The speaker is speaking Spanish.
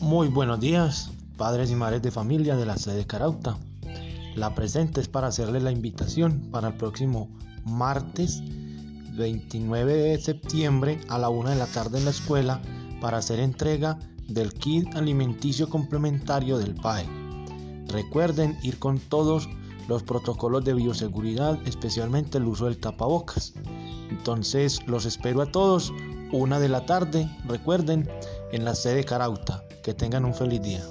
Muy buenos días, padres y madres de familia de la sede Carauta. La presente es para hacerles la invitación para el próximo martes 29 de septiembre a la 1 de la tarde en la escuela para hacer entrega del kit alimenticio complementario del PAE. Recuerden ir con todos los protocolos de bioseguridad, especialmente el uso del tapabocas. Entonces los espero a todos, una de la tarde, recuerden, en la sede Carauta. Que tengan un feliz día.